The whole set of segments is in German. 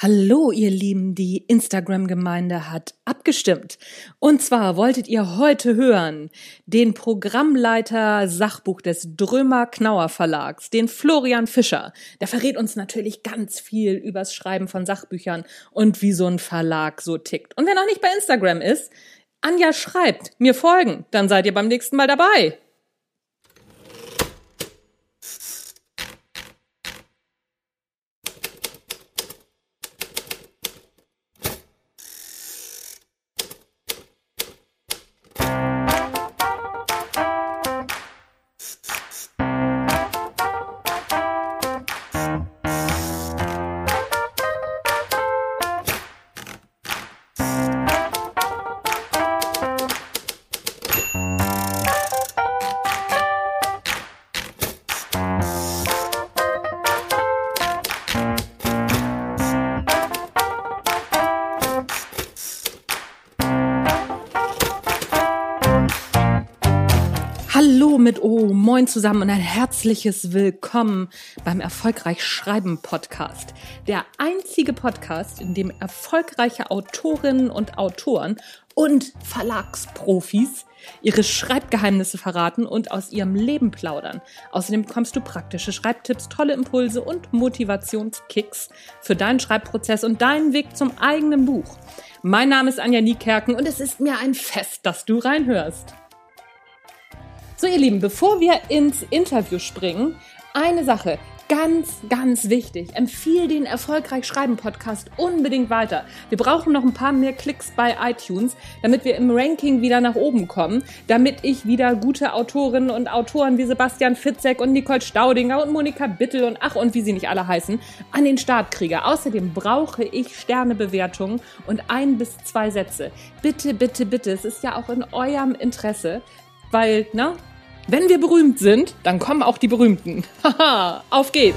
Hallo, ihr Lieben, die Instagram-Gemeinde hat abgestimmt. Und zwar wolltet ihr heute hören den Programmleiter Sachbuch des Drömer Knauer Verlags, den Florian Fischer. Der verrät uns natürlich ganz viel übers Schreiben von Sachbüchern und wie so ein Verlag so tickt. Und wer noch nicht bei Instagram ist, Anja schreibt, mir folgen, dann seid ihr beim nächsten Mal dabei. Mit O, moin zusammen und ein herzliches Willkommen beim Erfolgreich Schreiben Podcast. Der einzige Podcast, in dem erfolgreiche Autorinnen und Autoren und Verlagsprofis ihre Schreibgeheimnisse verraten und aus ihrem Leben plaudern. Außerdem bekommst du praktische Schreibtipps, tolle Impulse und Motivationskicks für deinen Schreibprozess und deinen Weg zum eigenen Buch. Mein Name ist Anja Niekerken und es ist mir ein Fest, dass du reinhörst. So, ihr Lieben, bevor wir ins Interview springen, eine Sache. Ganz, ganz wichtig. Empfiehl den Erfolgreich Schreiben Podcast unbedingt weiter. Wir brauchen noch ein paar mehr Klicks bei iTunes, damit wir im Ranking wieder nach oben kommen, damit ich wieder gute Autorinnen und Autoren wie Sebastian Fitzek und Nicole Staudinger und Monika Bittel und ach und wie sie nicht alle heißen, an den Start kriege. Außerdem brauche ich Sternebewertungen und ein bis zwei Sätze. Bitte, bitte, bitte. Es ist ja auch in eurem Interesse, weil, ne? Wenn wir berühmt sind, dann kommen auch die Berühmten. Haha, auf geht's!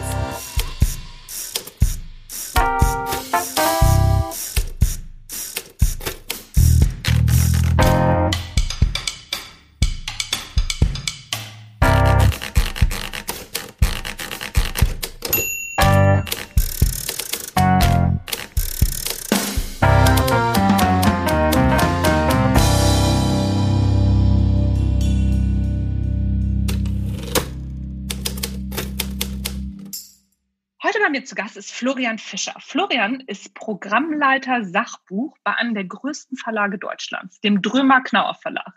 Mir zu Gast ist Florian Fischer. Florian ist Programmleiter Sachbuch bei einem der größten Verlage Deutschlands, dem Drömer Knauer Verlag.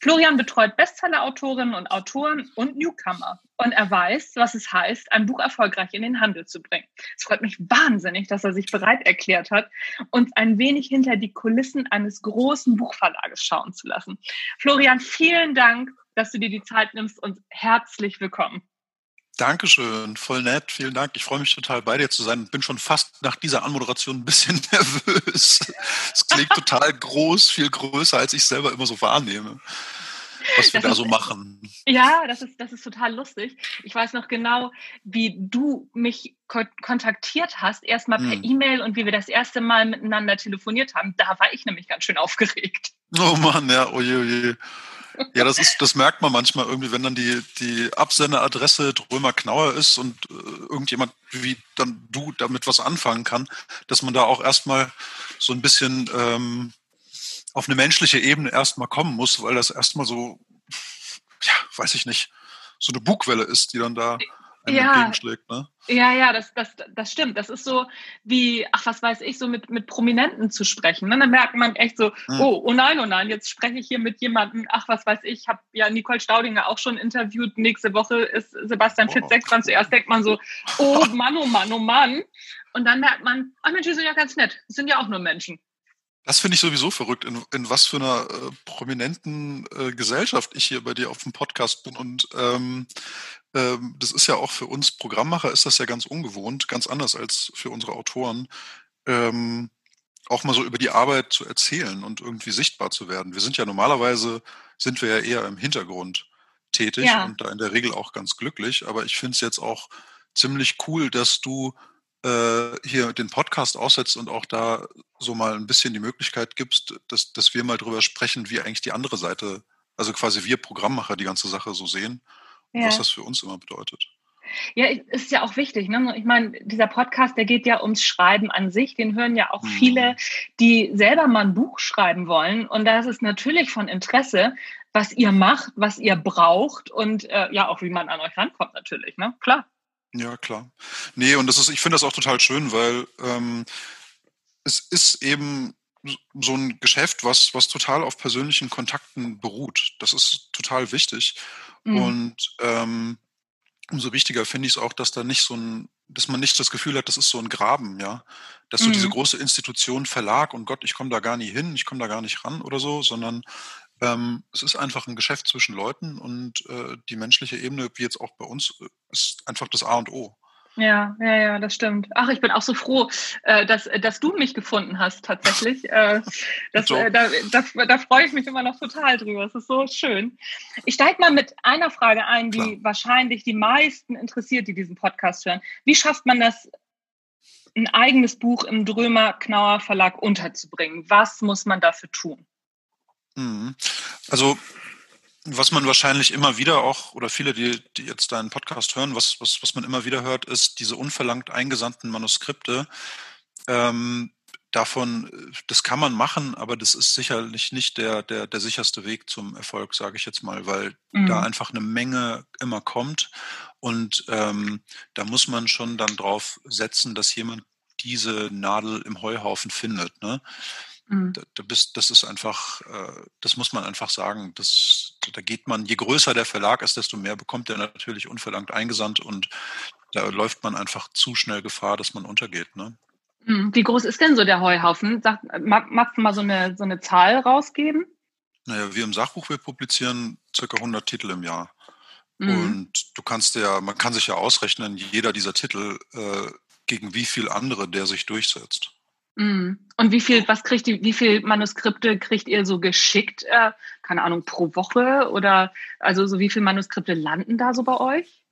Florian betreut Bestsellerautorinnen und Autoren und Newcomer. Und er weiß, was es heißt, ein Buch erfolgreich in den Handel zu bringen. Es freut mich wahnsinnig, dass er sich bereit erklärt hat, uns ein wenig hinter die Kulissen eines großen Buchverlages schauen zu lassen. Florian, vielen Dank, dass du dir die Zeit nimmst und herzlich willkommen. Dankeschön, voll nett, vielen Dank. Ich freue mich total bei dir zu sein bin schon fast nach dieser Anmoderation ein bisschen nervös. Es klingt total groß, viel größer, als ich selber immer so wahrnehme, was wir das da so machen. Ja, das ist, das ist total lustig. Ich weiß noch genau, wie du mich ko kontaktiert hast, erstmal per hm. E-Mail und wie wir das erste Mal miteinander telefoniert haben. Da war ich nämlich ganz schön aufgeregt. Oh Mann, ja, oje, oje. Ja, das ist, das merkt man manchmal irgendwie, wenn dann die, die Absenderadresse Drömer Knauer ist und äh, irgendjemand wie dann du damit was anfangen kann, dass man da auch erstmal so ein bisschen ähm, auf eine menschliche Ebene erstmal kommen muss, weil das erstmal so, ja, weiß ich nicht, so eine Bugwelle ist, die dann da ja. entgegenschlägt. Ne? Ja, ja, das, das, das stimmt. Das ist so wie, ach, was weiß ich, so mit, mit Prominenten zu sprechen. Ne? Dann merkt man echt so, hm. oh, oh nein, oh nein, jetzt spreche ich hier mit jemandem, ach, was weiß ich, ich habe ja Nicole Staudinger auch schon interviewt. Nächste Woche ist Sebastian oh. Fitzek dran. Zuerst denkt man so, oh Mann, oh Mann, oh Mann. Und dann merkt man, ach Mensch, die sind ja ganz nett. Das sind ja auch nur Menschen. Das finde ich sowieso verrückt, in, in was für einer äh, prominenten äh, Gesellschaft ich hier bei dir auf dem Podcast bin. Und ähm, ähm, das ist ja auch für uns Programmmacher ist das ja ganz ungewohnt, ganz anders als für unsere Autoren, ähm, auch mal so über die Arbeit zu erzählen und irgendwie sichtbar zu werden. Wir sind ja normalerweise, sind wir ja eher im Hintergrund tätig ja. und da in der Regel auch ganz glücklich. Aber ich finde es jetzt auch ziemlich cool, dass du hier den Podcast aussetzt und auch da so mal ein bisschen die Möglichkeit gibst, dass, dass wir mal drüber sprechen, wie eigentlich die andere Seite, also quasi wir Programmmacher die ganze Sache so sehen ja. was das für uns immer bedeutet. Ja, ist ja auch wichtig. Ne? Ich meine, dieser Podcast, der geht ja ums Schreiben an sich. Den hören ja auch viele, mhm. die selber mal ein Buch schreiben wollen. Und da ist es natürlich von Interesse, was ihr macht, was ihr braucht und äh, ja auch, wie man an euch rankommt natürlich. Ne? Klar. Ja, klar. Nee, und das ist, ich finde das auch total schön, weil ähm, es ist eben so ein Geschäft, was, was total auf persönlichen Kontakten beruht. Das ist total wichtig. Mhm. Und ähm, umso wichtiger finde ich es auch, dass da nicht so ein, dass man nicht das Gefühl hat, das ist so ein Graben, ja. Dass so diese mhm. große Institution, Verlag und Gott, ich komme da gar nie hin, ich komme da gar nicht ran oder so, sondern ähm, es ist einfach ein Geschäft zwischen Leuten und äh, die menschliche Ebene, wie jetzt auch bei uns, äh, ist einfach das A und O. Ja, ja, ja, das stimmt. Ach, ich bin auch so froh, äh, dass, dass du mich gefunden hast, tatsächlich. Äh, das, so. äh, da, da, da freue ich mich immer noch total drüber. Es ist so schön. Ich steige mal mit einer Frage ein, die Klar. wahrscheinlich die meisten interessiert, die diesen Podcast hören. Wie schafft man das, ein eigenes Buch im Drömer Knauer Verlag unterzubringen? Was muss man dafür tun? Mhm. Also was man wahrscheinlich immer wieder auch, oder viele, die, die jetzt deinen Podcast hören, was, was, was man immer wieder hört, ist diese unverlangt eingesandten Manuskripte. Ähm, davon, das kann man machen, aber das ist sicherlich nicht der, der, der sicherste Weg zum Erfolg, sage ich jetzt mal, weil mhm. da einfach eine Menge immer kommt. Und ähm, da muss man schon dann drauf setzen, dass jemand diese Nadel im Heuhaufen findet. Ne? Mhm. Da, da bist, das ist einfach, äh, das muss man einfach sagen. Das, da geht man, je größer der Verlag ist, desto mehr bekommt er natürlich unverlangt eingesandt und da läuft man einfach zu schnell Gefahr, dass man untergeht. Ne? Mhm. Wie groß ist denn so der Heuhaufen? Sag, magst du mal so eine, so eine Zahl rausgeben? Naja, wir im Sachbuch, wir publizieren circa 100 Titel im Jahr. Mhm. Und du kannst ja, man kann sich ja ausrechnen, jeder dieser Titel, äh, gegen wie viel andere der sich durchsetzt. Mhm. Und wie viel, was kriegt ihr, wie viel Manuskripte kriegt ihr so geschickt? Äh, keine Ahnung, pro Woche oder also so wie viele Manuskripte landen da so bei euch?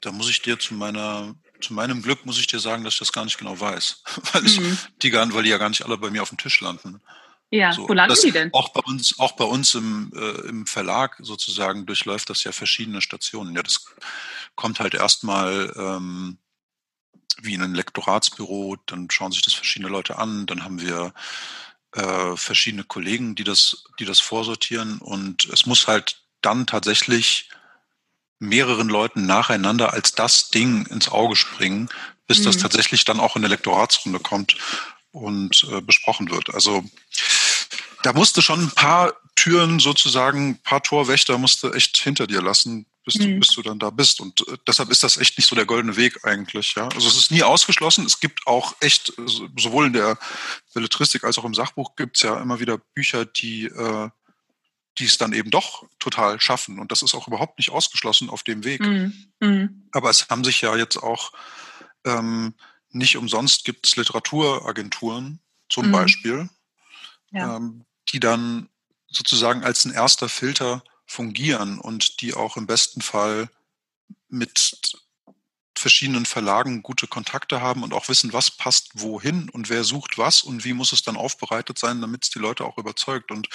Da muss ich dir zu meiner, zu meinem Glück muss ich dir sagen, dass ich das gar nicht genau weiß. weil ich mhm. die gar, weil die ja gar nicht alle bei mir auf dem Tisch landen. Ja, so, wo landen die denn? Auch bei uns, auch bei uns im, äh, im Verlag sozusagen durchläuft das ja verschiedene Stationen. Ja, das kommt halt erstmal ähm, wie in ein Lektoratsbüro, dann schauen sich das verschiedene Leute an, dann haben wir äh, verschiedene Kollegen, die das, die das vorsortieren und es muss halt dann tatsächlich mehreren Leuten nacheinander als das Ding ins Auge springen, bis mhm. das tatsächlich dann auch in der Lektoratsrunde kommt und äh, besprochen wird. Also da musste schon ein paar Türen sozusagen, ein paar Torwächter musste echt hinter dir lassen, bis, mhm. du, bis du dann da bist. Und äh, deshalb ist das echt nicht so der goldene Weg eigentlich. Ja? Also es ist nie ausgeschlossen. Es gibt auch echt, sowohl in der Belletristik als auch im Sachbuch gibt es ja immer wieder Bücher, die, äh, die es dann eben doch total schaffen. Und das ist auch überhaupt nicht ausgeschlossen auf dem Weg. Mhm. Mhm. Aber es haben sich ja jetzt auch ähm, nicht umsonst gibt es Literaturagenturen zum mhm. Beispiel, ja. ähm, die dann sozusagen als ein erster Filter fungieren und die auch im besten Fall mit verschiedenen Verlagen gute Kontakte haben und auch wissen, was passt wohin und wer sucht was und wie muss es dann aufbereitet sein, damit es die Leute auch überzeugt. Und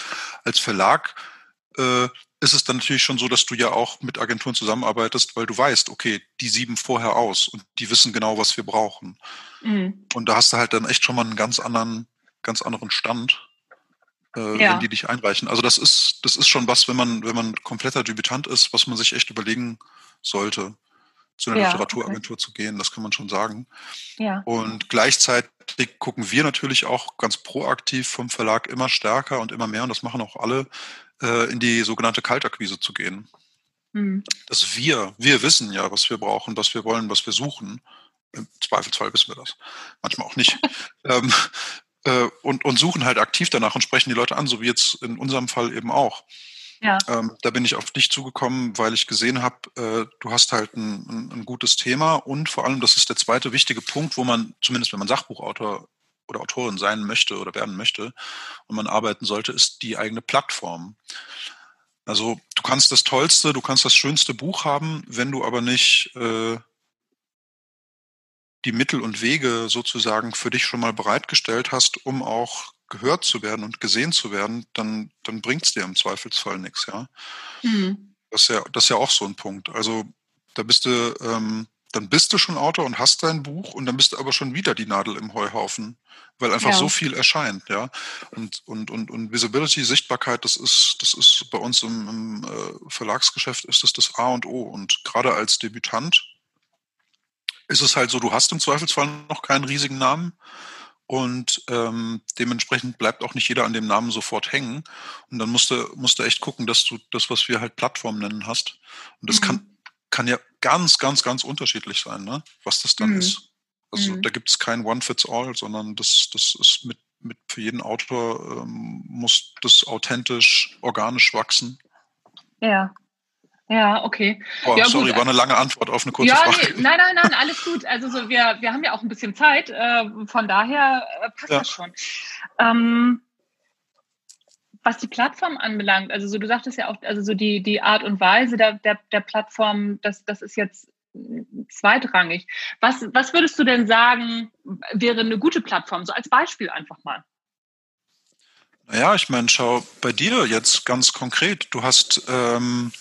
als Verlag äh, ist es dann natürlich schon so, dass du ja auch mit Agenturen zusammenarbeitest, weil du weißt, okay, die sieben vorher aus und die wissen genau, was wir brauchen. Mhm. Und da hast du halt dann echt schon mal einen ganz anderen, ganz anderen Stand äh, ja. wenn die dich einreichen. Also das ist, das ist schon was, wenn man, wenn man kompletter Debütant ist, was man sich echt überlegen sollte, zu einer ja, Literaturagentur okay. zu gehen, das kann man schon sagen. Ja. Und gleichzeitig gucken wir natürlich auch ganz proaktiv vom Verlag immer stärker und immer mehr, und das machen auch alle, äh, in die sogenannte Kaltakquise zu gehen. Mhm. Dass wir, wir wissen ja, was wir brauchen, was wir wollen, was wir suchen. Im Zweifelsfall wissen wir das. Manchmal auch nicht. ähm, äh, und, und suchen halt aktiv danach und sprechen die Leute an, so wie jetzt in unserem Fall eben auch. Ja. Ähm, da bin ich auf dich zugekommen, weil ich gesehen habe, äh, du hast halt ein, ein, gutes Thema und vor allem, das ist der zweite wichtige Punkt, wo man, zumindest wenn man Sachbuchautor oder Autorin sein möchte oder werden möchte und man arbeiten sollte, ist die eigene Plattform. Also du kannst das tollste, du kannst das schönste Buch haben, wenn du aber nicht äh, die Mittel und Wege sozusagen für dich schon mal bereitgestellt hast, um auch gehört zu werden und gesehen zu werden, dann, dann bringt es dir im Zweifelsfall nichts, ja. Mhm. Das ist ja. Das ist ja auch so ein Punkt. Also da bist du, ähm, dann bist du schon Autor und hast dein Buch und dann bist du aber schon wieder die Nadel im Heuhaufen, weil einfach ja. so viel erscheint, ja. Und, und, und, und Visibility, Sichtbarkeit, das ist, das ist bei uns im, im äh, Verlagsgeschäft ist das das A und O. Und gerade als Debütant ist es halt so, du hast im Zweifelsfall noch keinen riesigen Namen und ähm, dementsprechend bleibt auch nicht jeder an dem Namen sofort hängen. Und dann musst du, musst du echt gucken, dass du das, was wir halt Plattform nennen, hast. Und das mhm. kann, kann ja ganz, ganz, ganz unterschiedlich sein, ne? was das dann mhm. ist. Also mhm. da gibt es kein One-Fits-All, sondern das, das ist mit, mit für jeden Autor ähm, muss das authentisch, organisch wachsen. Ja. Ja, okay. Oh, ja, sorry, gut. war eine lange Antwort auf eine kurze ja, Frage. Nee, nein, nein, nein, alles gut. Also so, wir, wir haben ja auch ein bisschen Zeit, äh, von daher äh, passt ja. das schon. Ähm, was die Plattform anbelangt, also so du sagtest ja auch, also so die, die Art und Weise der, der, der Plattform, das, das ist jetzt zweitrangig. Was, was würdest du denn sagen, wäre eine gute Plattform? So als Beispiel einfach mal. Naja, ich meine, schau bei dir jetzt ganz konkret. Du hast ähm,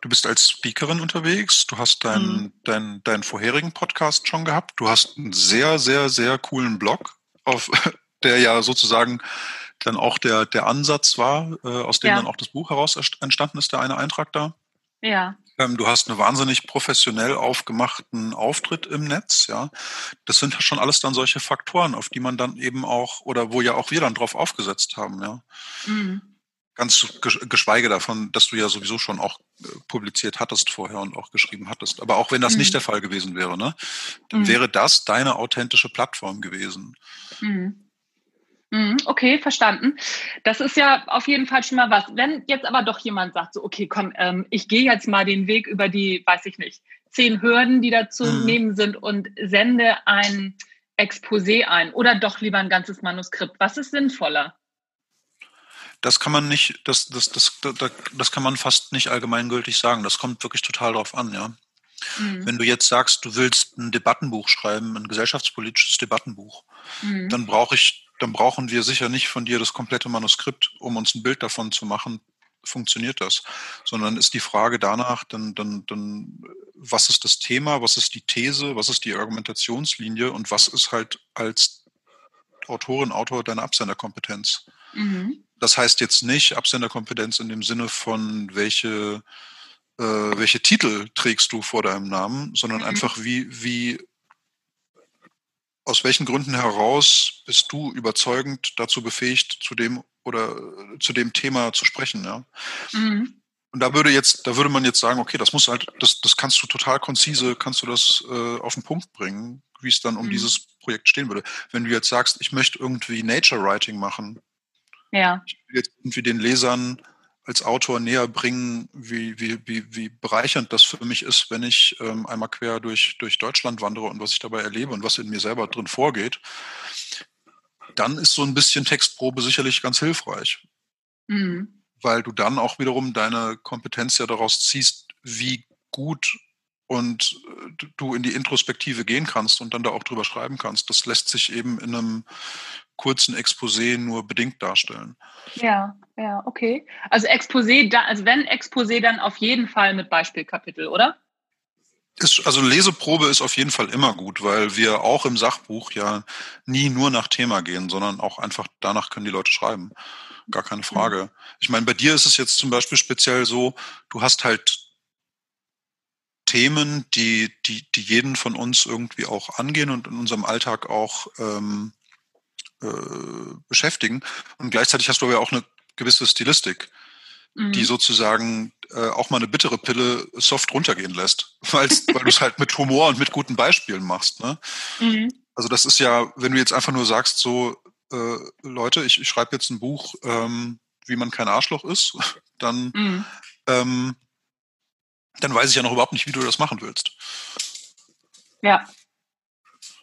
Du bist als Speakerin unterwegs, du hast deinen, mhm. deinen, deinen vorherigen Podcast schon gehabt, du hast einen sehr, sehr, sehr coolen Blog, auf, der ja sozusagen dann auch der, der Ansatz war, äh, aus dem ja. dann auch das Buch heraus entstanden ist, der eine Eintrag da. Ja. Ähm, du hast einen wahnsinnig professionell aufgemachten Auftritt im Netz, ja. Das sind ja schon alles dann solche Faktoren, auf die man dann eben auch, oder wo ja auch wir dann drauf aufgesetzt haben, ja. Mhm. Ganz geschweige davon, dass du ja sowieso schon auch äh, publiziert hattest vorher und auch geschrieben hattest. Aber auch wenn das mhm. nicht der Fall gewesen wäre, ne, dann mhm. wäre das deine authentische Plattform gewesen. Mhm. mhm. Okay, verstanden. Das ist ja auf jeden Fall schon mal was. Wenn jetzt aber doch jemand sagt, so, okay, komm, ähm, ich gehe jetzt mal den Weg über die, weiß ich nicht, zehn Hürden, die da zu mhm. nehmen sind und sende ein Exposé ein oder doch lieber ein ganzes Manuskript. Was ist sinnvoller? Das kann man nicht, das, das, das, das, das kann man fast nicht allgemeingültig sagen. Das kommt wirklich total drauf an, ja. Mhm. Wenn du jetzt sagst, du willst ein Debattenbuch schreiben, ein gesellschaftspolitisches Debattenbuch, mhm. dann brauche ich, dann brauchen wir sicher nicht von dir das komplette Manuskript, um uns ein Bild davon zu machen, funktioniert das, sondern ist die Frage danach, dann, dann, dann, was ist das Thema, was ist die These, was ist die Argumentationslinie und was ist halt als Autorin, Autor deine Absenderkompetenz? Mhm das heißt jetzt nicht Absenderkompetenz in dem Sinne von welche, äh, welche Titel trägst du vor deinem Namen, sondern mhm. einfach wie, wie, aus welchen Gründen heraus bist du überzeugend dazu befähigt, zu dem oder zu dem Thema zu sprechen, ja. Mhm. Und da würde jetzt, da würde man jetzt sagen, okay, das muss halt, das, das kannst du total konzise, kannst du das äh, auf den Punkt bringen, wie es dann um mhm. dieses Projekt stehen würde. Wenn du jetzt sagst, ich möchte irgendwie Nature Writing machen, ja. Ich will jetzt irgendwie den Lesern als Autor näher bringen, wie, wie, wie, wie bereichernd das für mich ist, wenn ich ähm, einmal quer durch, durch Deutschland wandere und was ich dabei erlebe und was in mir selber drin vorgeht, dann ist so ein bisschen Textprobe sicherlich ganz hilfreich. Mhm. Weil du dann auch wiederum deine Kompetenz ja daraus ziehst, wie gut und äh, du in die Introspektive gehen kannst und dann da auch drüber schreiben kannst. Das lässt sich eben in einem kurzen Exposé nur bedingt darstellen. Ja, ja, okay. Also Exposé, also wenn Exposé, dann auf jeden Fall mit Beispielkapitel, oder? Ist, also Leseprobe ist auf jeden Fall immer gut, weil wir auch im Sachbuch ja nie nur nach Thema gehen, sondern auch einfach danach können die Leute schreiben. Gar keine Frage. Mhm. Ich meine, bei dir ist es jetzt zum Beispiel speziell so, du hast halt Themen, die, die, die jeden von uns irgendwie auch angehen und in unserem Alltag auch ähm, äh, beschäftigen. Und gleichzeitig hast du ja auch eine gewisse Stilistik, mhm. die sozusagen äh, auch mal eine bittere Pille soft runtergehen lässt, weil du es halt mit Humor und mit guten Beispielen machst. Ne? Mhm. Also das ist ja, wenn du jetzt einfach nur sagst, so äh, Leute, ich, ich schreibe jetzt ein Buch, ähm, wie man kein Arschloch ist, dann mhm. ähm, dann weiß ich ja noch überhaupt nicht, wie du das machen willst. Ja,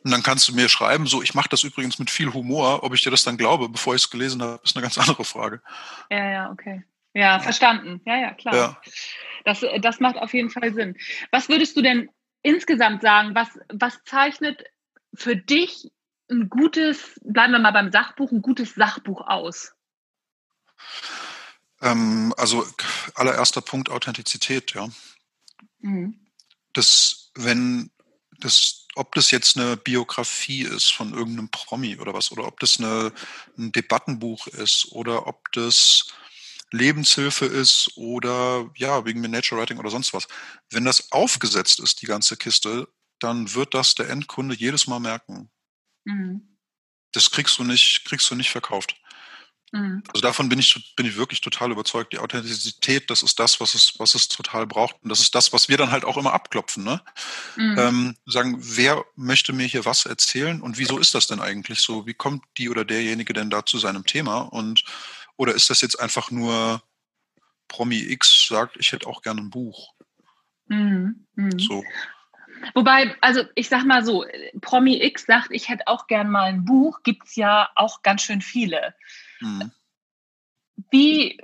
und dann kannst du mir schreiben, so, ich mache das übrigens mit viel Humor. Ob ich dir das dann glaube, bevor ich es gelesen habe, ist eine ganz andere Frage. Ja, ja, okay. Ja, verstanden. Ja, ja, klar. Ja. Das, das macht auf jeden Fall Sinn. Was würdest du denn insgesamt sagen? Was, was zeichnet für dich ein gutes, bleiben wir mal beim Sachbuch, ein gutes Sachbuch aus? Ähm, also allererster Punkt Authentizität, ja. Mhm. Das, wenn das, ob das jetzt eine Biografie ist von irgendeinem Promi oder was, oder ob das eine, ein Debattenbuch ist, oder ob das Lebenshilfe ist oder ja, wegen mir Nature Writing oder sonst was. Wenn das aufgesetzt ist, die ganze Kiste, dann wird das der Endkunde jedes Mal merken. Mhm. Das kriegst du nicht, kriegst du nicht verkauft. Mhm. Also davon bin ich, bin ich wirklich total überzeugt. Die Authentizität, das ist das, was es, was es total braucht. Und das ist das, was wir dann halt auch immer abklopfen. Ne? Mhm. Ähm, sagen, wer möchte mir hier was erzählen und wieso ist das denn eigentlich so? Wie kommt die oder derjenige denn da zu seinem Thema? Und oder ist das jetzt einfach nur Promi X sagt, ich hätte auch gerne ein Buch? Mhm. mhm. So. Wobei, also ich sag mal so, Promi X sagt, ich hätte auch gern mal ein Buch, gibt es ja auch ganz schön viele. Mhm. Wie,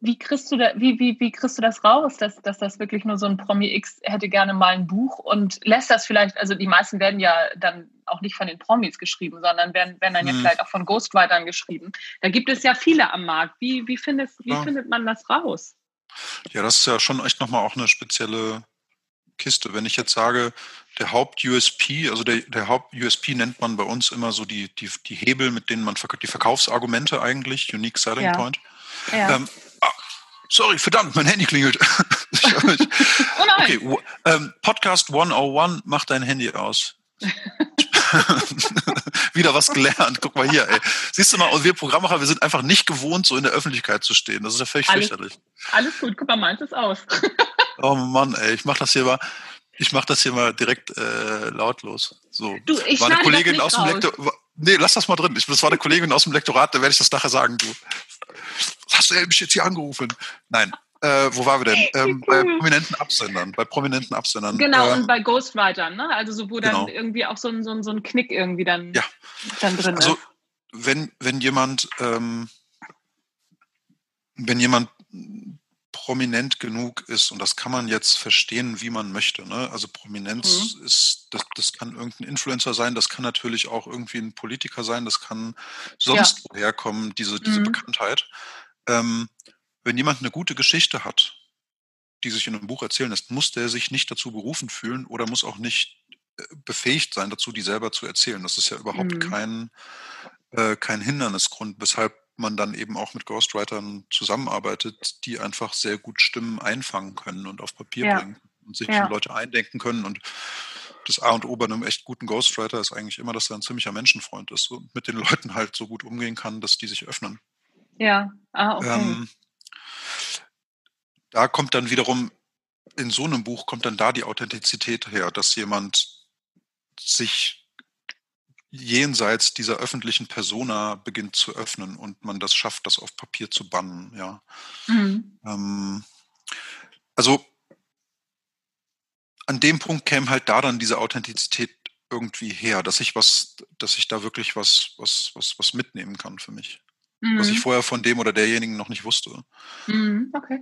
wie kriegst du da, wie, wie, wie kriegst du das raus, dass, dass das wirklich nur so ein Promi X hätte gerne mal ein Buch und lässt das vielleicht, also die meisten werden ja dann auch nicht von den Promis geschrieben, sondern werden, werden dann mhm. ja vielleicht auch von Ghostwritern geschrieben. Da gibt es ja viele am Markt. Wie, wie, findest, wie ja. findet man das raus? Ja, das ist ja schon echt nochmal auch eine spezielle Kiste. Wenn ich jetzt sage, der Haupt-USP, also der, der Haupt-USP nennt man bei uns immer so die, die, die Hebel, mit denen man die Verkaufsargumente eigentlich, Unique Selling ja. Point. Ja. Ähm, ah, sorry, verdammt, mein Handy klingelt. oh. Okay, ähm, Podcast 101, mach dein Handy aus. Wieder was gelernt. Guck mal hier, ey. Siehst du mal, und wir Programmmacher, wir sind einfach nicht gewohnt, so in der Öffentlichkeit zu stehen. Das ist ja völlig alles, fürchterlich. Alles gut, guck mal, meins ist aus. oh Mann, ey, ich mach das hier mal. Ich mache das hier mal direkt äh, lautlos. So. Du, ich war eine Kollegin aus dem Lektorat. Nee, lass das mal drin. Ich, das war eine Kollegin aus dem Lektorat, da werde ich das nachher sagen, du. Hast du mich jetzt hier angerufen? Nein. Äh, wo waren wir denn? Ähm, bei prominenten Absendern. Bei prominenten Absendern. Genau, äh, und bei Ghostwritern, ne? Also so, wo dann genau. irgendwie auch so ein, so, ein, so ein Knick irgendwie dann, ja. dann drin also, ist. Also wenn, wenn jemand, ähm, wenn jemand prominent genug ist, und das kann man jetzt verstehen, wie man möchte. Ne? Also Prominenz mhm. ist, das, das kann irgendein Influencer sein, das kann natürlich auch irgendwie ein Politiker sein, das kann sonst ja. woher kommen, diese, diese mhm. Bekanntheit. Ähm, wenn jemand eine gute Geschichte hat, die sich in einem Buch erzählen lässt, muss der sich nicht dazu berufen fühlen oder muss auch nicht äh, befähigt sein, dazu die selber zu erzählen. Das ist ja überhaupt mhm. kein, äh, kein Hindernisgrund, weshalb man dann eben auch mit Ghostwritern zusammenarbeitet, die einfach sehr gut Stimmen einfangen können und auf Papier ja. bringen und sich ja. Leute eindenken können. Und das A und O bei einem echt guten Ghostwriter ist eigentlich immer, dass er ein ziemlicher Menschenfreund ist und mit den Leuten halt so gut umgehen kann, dass die sich öffnen. Ja, ah, okay. Ähm, da kommt dann wiederum, in so einem Buch kommt dann da die Authentizität her, dass jemand sich jenseits dieser öffentlichen Persona beginnt zu öffnen und man das schafft, das auf Papier zu bannen, ja. Mhm. Ähm, also an dem Punkt käme halt da dann diese Authentizität irgendwie her, dass ich was, dass ich da wirklich was, was, was, was mitnehmen kann für mich. Mhm. Was ich mhm. vorher von dem oder derjenigen noch nicht wusste. Mhm. Okay.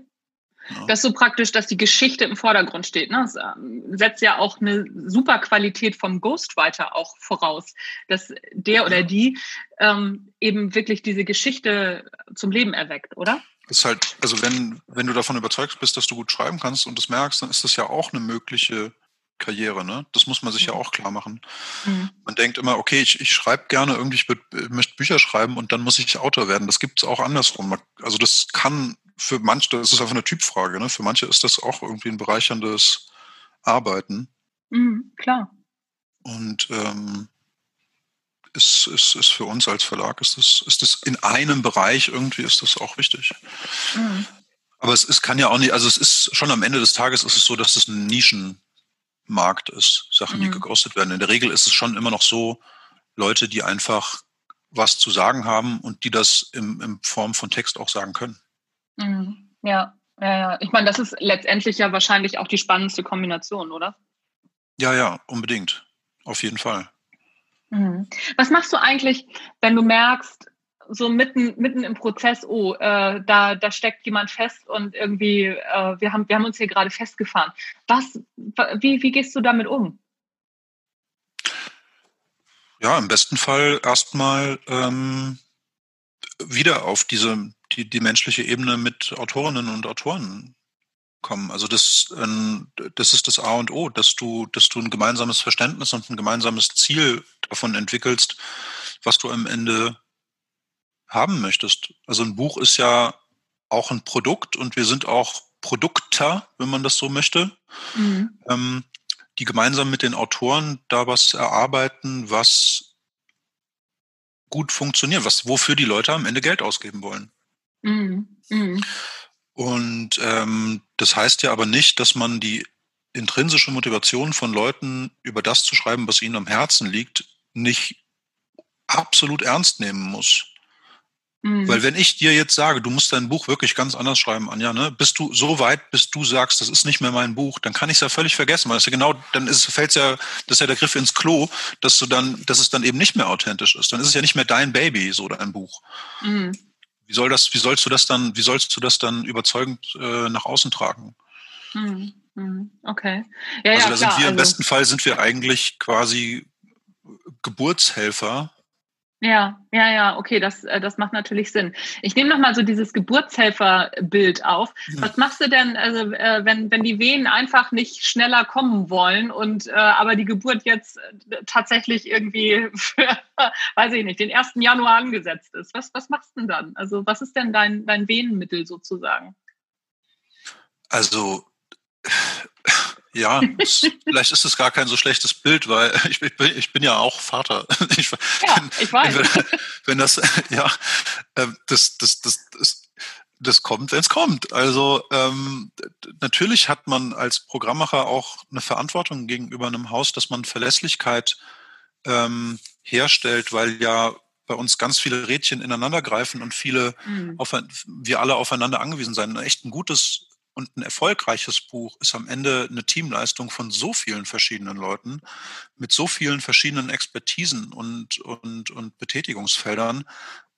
Ja. Das ist so praktisch, dass die Geschichte im Vordergrund steht. Ne? Das ähm, setzt ja auch eine super Qualität vom Ghostwriter auch voraus, dass der oder die ähm, eben wirklich diese Geschichte zum Leben erweckt, oder? Ist halt, also wenn, wenn du davon überzeugt bist, dass du gut schreiben kannst und das merkst, dann ist das ja auch eine mögliche Karriere, ne? Das muss man sich mhm. ja auch klar machen. Mhm. Man denkt immer, okay, ich, ich schreibe gerne irgendwie, ich, ich möchte Bücher schreiben und dann muss ich Autor werden. Das gibt es auch andersrum. Also das kann für manche, das ist einfach eine Typfrage, ne? Für manche ist das auch irgendwie ein bereicherndes Arbeiten. Mhm, klar. Und ähm, ist, ist, ist für uns als Verlag, ist das, ist das in einem Bereich irgendwie, ist das auch wichtig. Mhm. Aber es, es kann ja auch nicht, also es ist schon am Ende des Tages ist es so, dass es ein Nischenmarkt ist, Sachen, mhm. die gekostet werden. In der Regel ist es schon immer noch so, Leute, die einfach was zu sagen haben und die das im, in Form von Text auch sagen können. Mhm. Ja, ja, ja. Ich meine, das ist letztendlich ja wahrscheinlich auch die spannendste Kombination, oder? Ja, ja, unbedingt. Auf jeden Fall. Mhm. Was machst du eigentlich, wenn du merkst, so mitten, mitten im Prozess, oh, äh, da, da steckt jemand fest und irgendwie, äh, wir, haben, wir haben uns hier gerade festgefahren. Was, wie, wie gehst du damit um? Ja, im besten Fall erstmal ähm, wieder auf diese die, die menschliche Ebene mit Autorinnen und Autoren kommen. Also das, ähm, das ist das A und O, dass du, dass du ein gemeinsames Verständnis und ein gemeinsames Ziel davon entwickelst, was du am Ende haben möchtest. Also ein Buch ist ja auch ein Produkt und wir sind auch Produkter, wenn man das so möchte, mhm. ähm, die gemeinsam mit den Autoren da was erarbeiten, was gut funktioniert, was wofür die Leute am Ende Geld ausgeben wollen. Mhm. Mhm. Und ähm, das heißt ja aber nicht, dass man die intrinsische Motivation von Leuten, über das zu schreiben, was ihnen am Herzen liegt, nicht absolut ernst nehmen muss. Mhm. Weil wenn ich dir jetzt sage, du musst dein Buch wirklich ganz anders schreiben, Anja, ne, bist du so weit, bis du sagst, das ist nicht mehr mein Buch, dann kann ich es ja völlig vergessen, weil es ja genau, dann ist fällt's ja, das ist ja der Griff ins Klo, dass du dann, dass es dann eben nicht mehr authentisch ist. Dann ist es ja nicht mehr dein Baby, so dein Buch. Mhm. Wie soll das, wie sollst du das dann, wie sollst du das dann überzeugend äh, nach außen tragen? Mhm. Okay. Ja, also ja, da klar. sind wir, im also, besten Fall sind wir eigentlich quasi Geburtshelfer ja, ja, ja, okay, das, äh, das macht natürlich Sinn. Ich nehme nochmal so dieses Geburtshelferbild auf. Ja. Was machst du denn, also äh, wenn, wenn die Wehen einfach nicht schneller kommen wollen und äh, aber die Geburt jetzt tatsächlich irgendwie für, weiß ich nicht, den 1. Januar angesetzt ist? Was, was machst du denn dann? Also was ist denn dein, dein Wehenmittel sozusagen? Also ja, es, vielleicht ist es gar kein so schlechtes Bild, weil ich, ich, bin, ich bin ja auch Vater. Ich, ja, ich weiß. Wenn, wenn das, ja, ähm, das, das, das, das, das kommt, wenn es kommt. Also ähm, natürlich hat man als Programmmacher auch eine Verantwortung gegenüber einem Haus, dass man Verlässlichkeit ähm, herstellt, weil ja bei uns ganz viele Rädchen ineinander greifen und viele mhm. auf, wir alle aufeinander angewiesen sein. Echt ein gutes und ein erfolgreiches Buch ist am Ende eine Teamleistung von so vielen verschiedenen Leuten mit so vielen verschiedenen Expertisen und, und, und Betätigungsfeldern,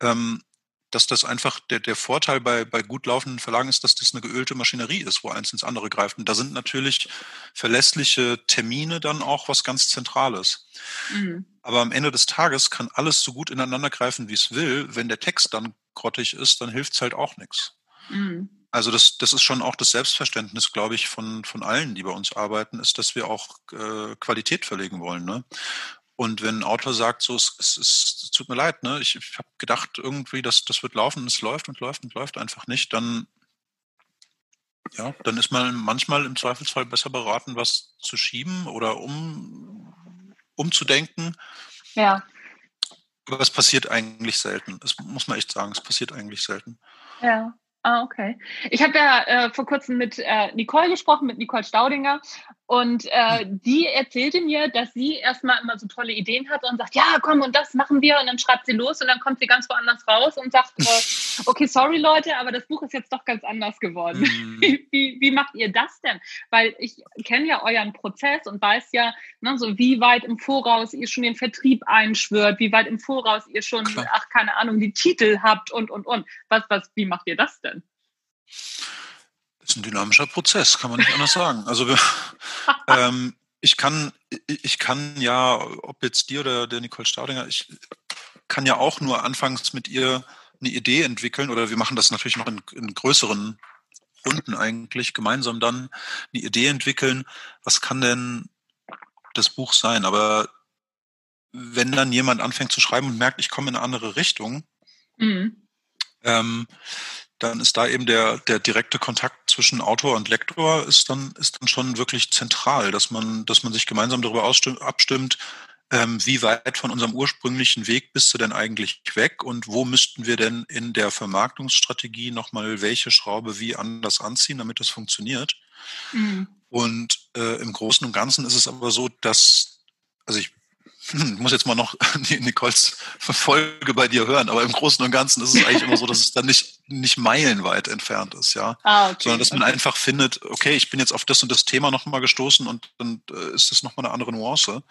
ähm, dass das einfach der, der Vorteil bei, bei gut laufenden Verlagen ist, dass das eine geölte Maschinerie ist, wo eins ins andere greift. Und da sind natürlich verlässliche Termine dann auch was ganz Zentrales. Mhm. Aber am Ende des Tages kann alles so gut ineinander greifen, wie es will. Wenn der Text dann grottig ist, dann hilft es halt auch nichts. Mhm. Also das, das ist schon auch das Selbstverständnis, glaube ich, von, von allen, die bei uns arbeiten, ist, dass wir auch äh, Qualität verlegen wollen. Ne? Und wenn ein Autor sagt, so, es, es, es tut mir leid, ne? ich, ich habe gedacht irgendwie, dass das wird laufen, es läuft und läuft und läuft einfach nicht, dann ja, dann ist man manchmal im Zweifelsfall besser beraten, was zu schieben oder um, umzudenken. Ja. Aber es passiert eigentlich selten. Das muss man echt sagen, es passiert eigentlich selten. Ja. Ah, okay. Ich habe ja äh, vor kurzem mit äh, Nicole gesprochen, mit Nicole Staudinger. Und äh, die erzählte mir, dass sie erstmal immer so tolle Ideen hat und sagt, ja, komm, und das machen wir. Und dann schreibt sie los und dann kommt sie ganz woanders raus und sagt, äh, okay, sorry Leute, aber das Buch ist jetzt doch ganz anders geworden. Mhm. Wie, wie, wie, macht ihr das denn? Weil ich kenne ja euren Prozess und weiß ja, ne, so wie weit im Voraus ihr schon den Vertrieb einschwört, wie weit im Voraus ihr schon, Klar. ach, keine Ahnung, die Titel habt und, und, und. Was, was, wie macht ihr das denn? Ist ein dynamischer Prozess, kann man nicht anders sagen. Also ähm, ich kann, ich kann ja, ob jetzt dir oder der Nicole Staudinger, ich kann ja auch nur anfangs mit ihr eine Idee entwickeln oder wir machen das natürlich noch in, in größeren Runden eigentlich, gemeinsam dann eine Idee entwickeln, was kann denn das Buch sein? Aber wenn dann jemand anfängt zu schreiben und merkt, ich komme in eine andere Richtung, mhm. ähm, dann ist da eben der, der direkte Kontakt zwischen Autor und Lektor ist dann, ist dann schon wirklich zentral, dass man, dass man sich gemeinsam darüber abstimmt, ähm, wie weit von unserem ursprünglichen Weg bist du denn eigentlich weg und wo müssten wir denn in der Vermarktungsstrategie nochmal welche Schraube wie anders anziehen, damit das funktioniert. Mhm. Und äh, im Großen und Ganzen ist es aber so, dass, also ich ich muss jetzt mal noch Nicoles Folge bei dir hören, aber im Großen und Ganzen ist es eigentlich immer so, dass es dann nicht, nicht meilenweit entfernt ist, ja. Ah, okay, Sondern dass man okay. einfach findet, okay, ich bin jetzt auf das und das Thema nochmal gestoßen und dann äh, ist es nochmal eine andere Nuance.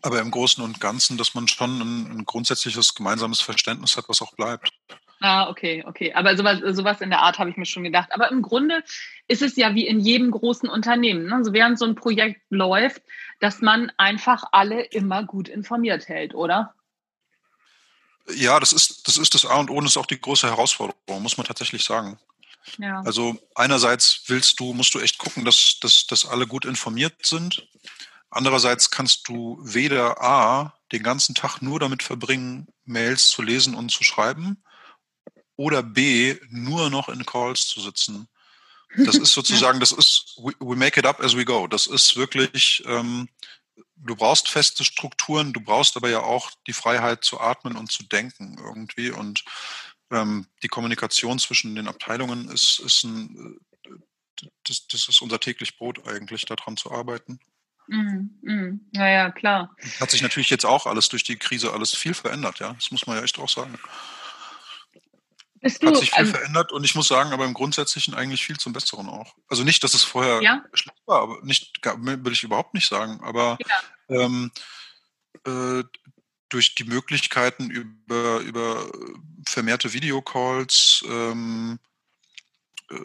Aber im Großen und Ganzen, dass man schon ein, ein grundsätzliches gemeinsames Verständnis hat, was auch bleibt. Ah, okay, okay. Aber sowas, sowas in der Art habe ich mir schon gedacht. Aber im Grunde ist es ja wie in jedem großen Unternehmen. Ne? Also während so ein Projekt läuft, dass man einfach alle immer gut informiert hält, oder? Ja, das ist das, ist das A und O und ist auch die große Herausforderung, muss man tatsächlich sagen. Ja. Also einerseits willst du, musst du echt gucken, dass, dass, dass alle gut informiert sind. Andererseits kannst du weder A, den ganzen Tag nur damit verbringen, Mails zu lesen und zu schreiben, oder B, nur noch in Calls zu sitzen. Das ist sozusagen, das ist, we, we make it up as we go. Das ist wirklich, ähm, du brauchst feste Strukturen, du brauchst aber ja auch die Freiheit zu atmen und zu denken irgendwie. Und ähm, die Kommunikation zwischen den Abteilungen ist, ist ein, äh, das, das ist unser täglich Brot eigentlich, daran zu arbeiten. Mhm, mh. Ja, ja, klar. Hat sich natürlich jetzt auch alles durch die Krise alles viel verändert, ja. Das muss man ja echt auch sagen. Bist du, Hat sich viel ähm, verändert und ich muss sagen, aber im Grundsätzlichen eigentlich viel zum Besseren auch. Also nicht, dass es vorher ja? schlecht war, aber nicht, will ich überhaupt nicht sagen. Aber ja. ähm, äh, durch die Möglichkeiten über, über vermehrte Videocalls, ähm, äh,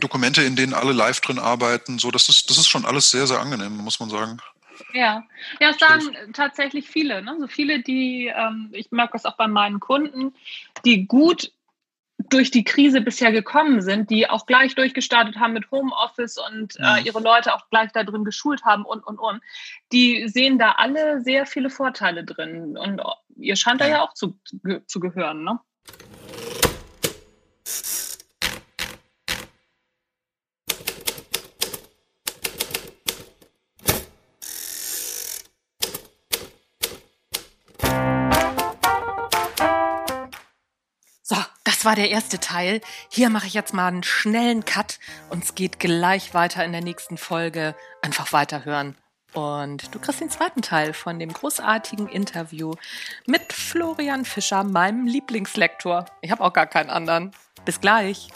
Dokumente, in denen alle live drin arbeiten, so das ist, das ist schon alles sehr, sehr angenehm, muss man sagen. Ja, ja, es sagen tatsächlich viele. Ne? So viele, die, ähm, ich merke das auch bei meinen Kunden, die gut durch die Krise bisher gekommen sind, die auch gleich durchgestartet haben mit Homeoffice und äh, ihre Leute auch gleich da drin geschult haben und, und, und, die sehen da alle sehr viele Vorteile drin. Und ihr scheint da ja auch zu, zu gehören, ne? War der erste Teil. Hier mache ich jetzt mal einen schnellen Cut und es geht gleich weiter in der nächsten Folge. Einfach weiterhören. Und du kriegst den zweiten Teil von dem großartigen Interview mit Florian Fischer, meinem Lieblingslektor. Ich habe auch gar keinen anderen. Bis gleich.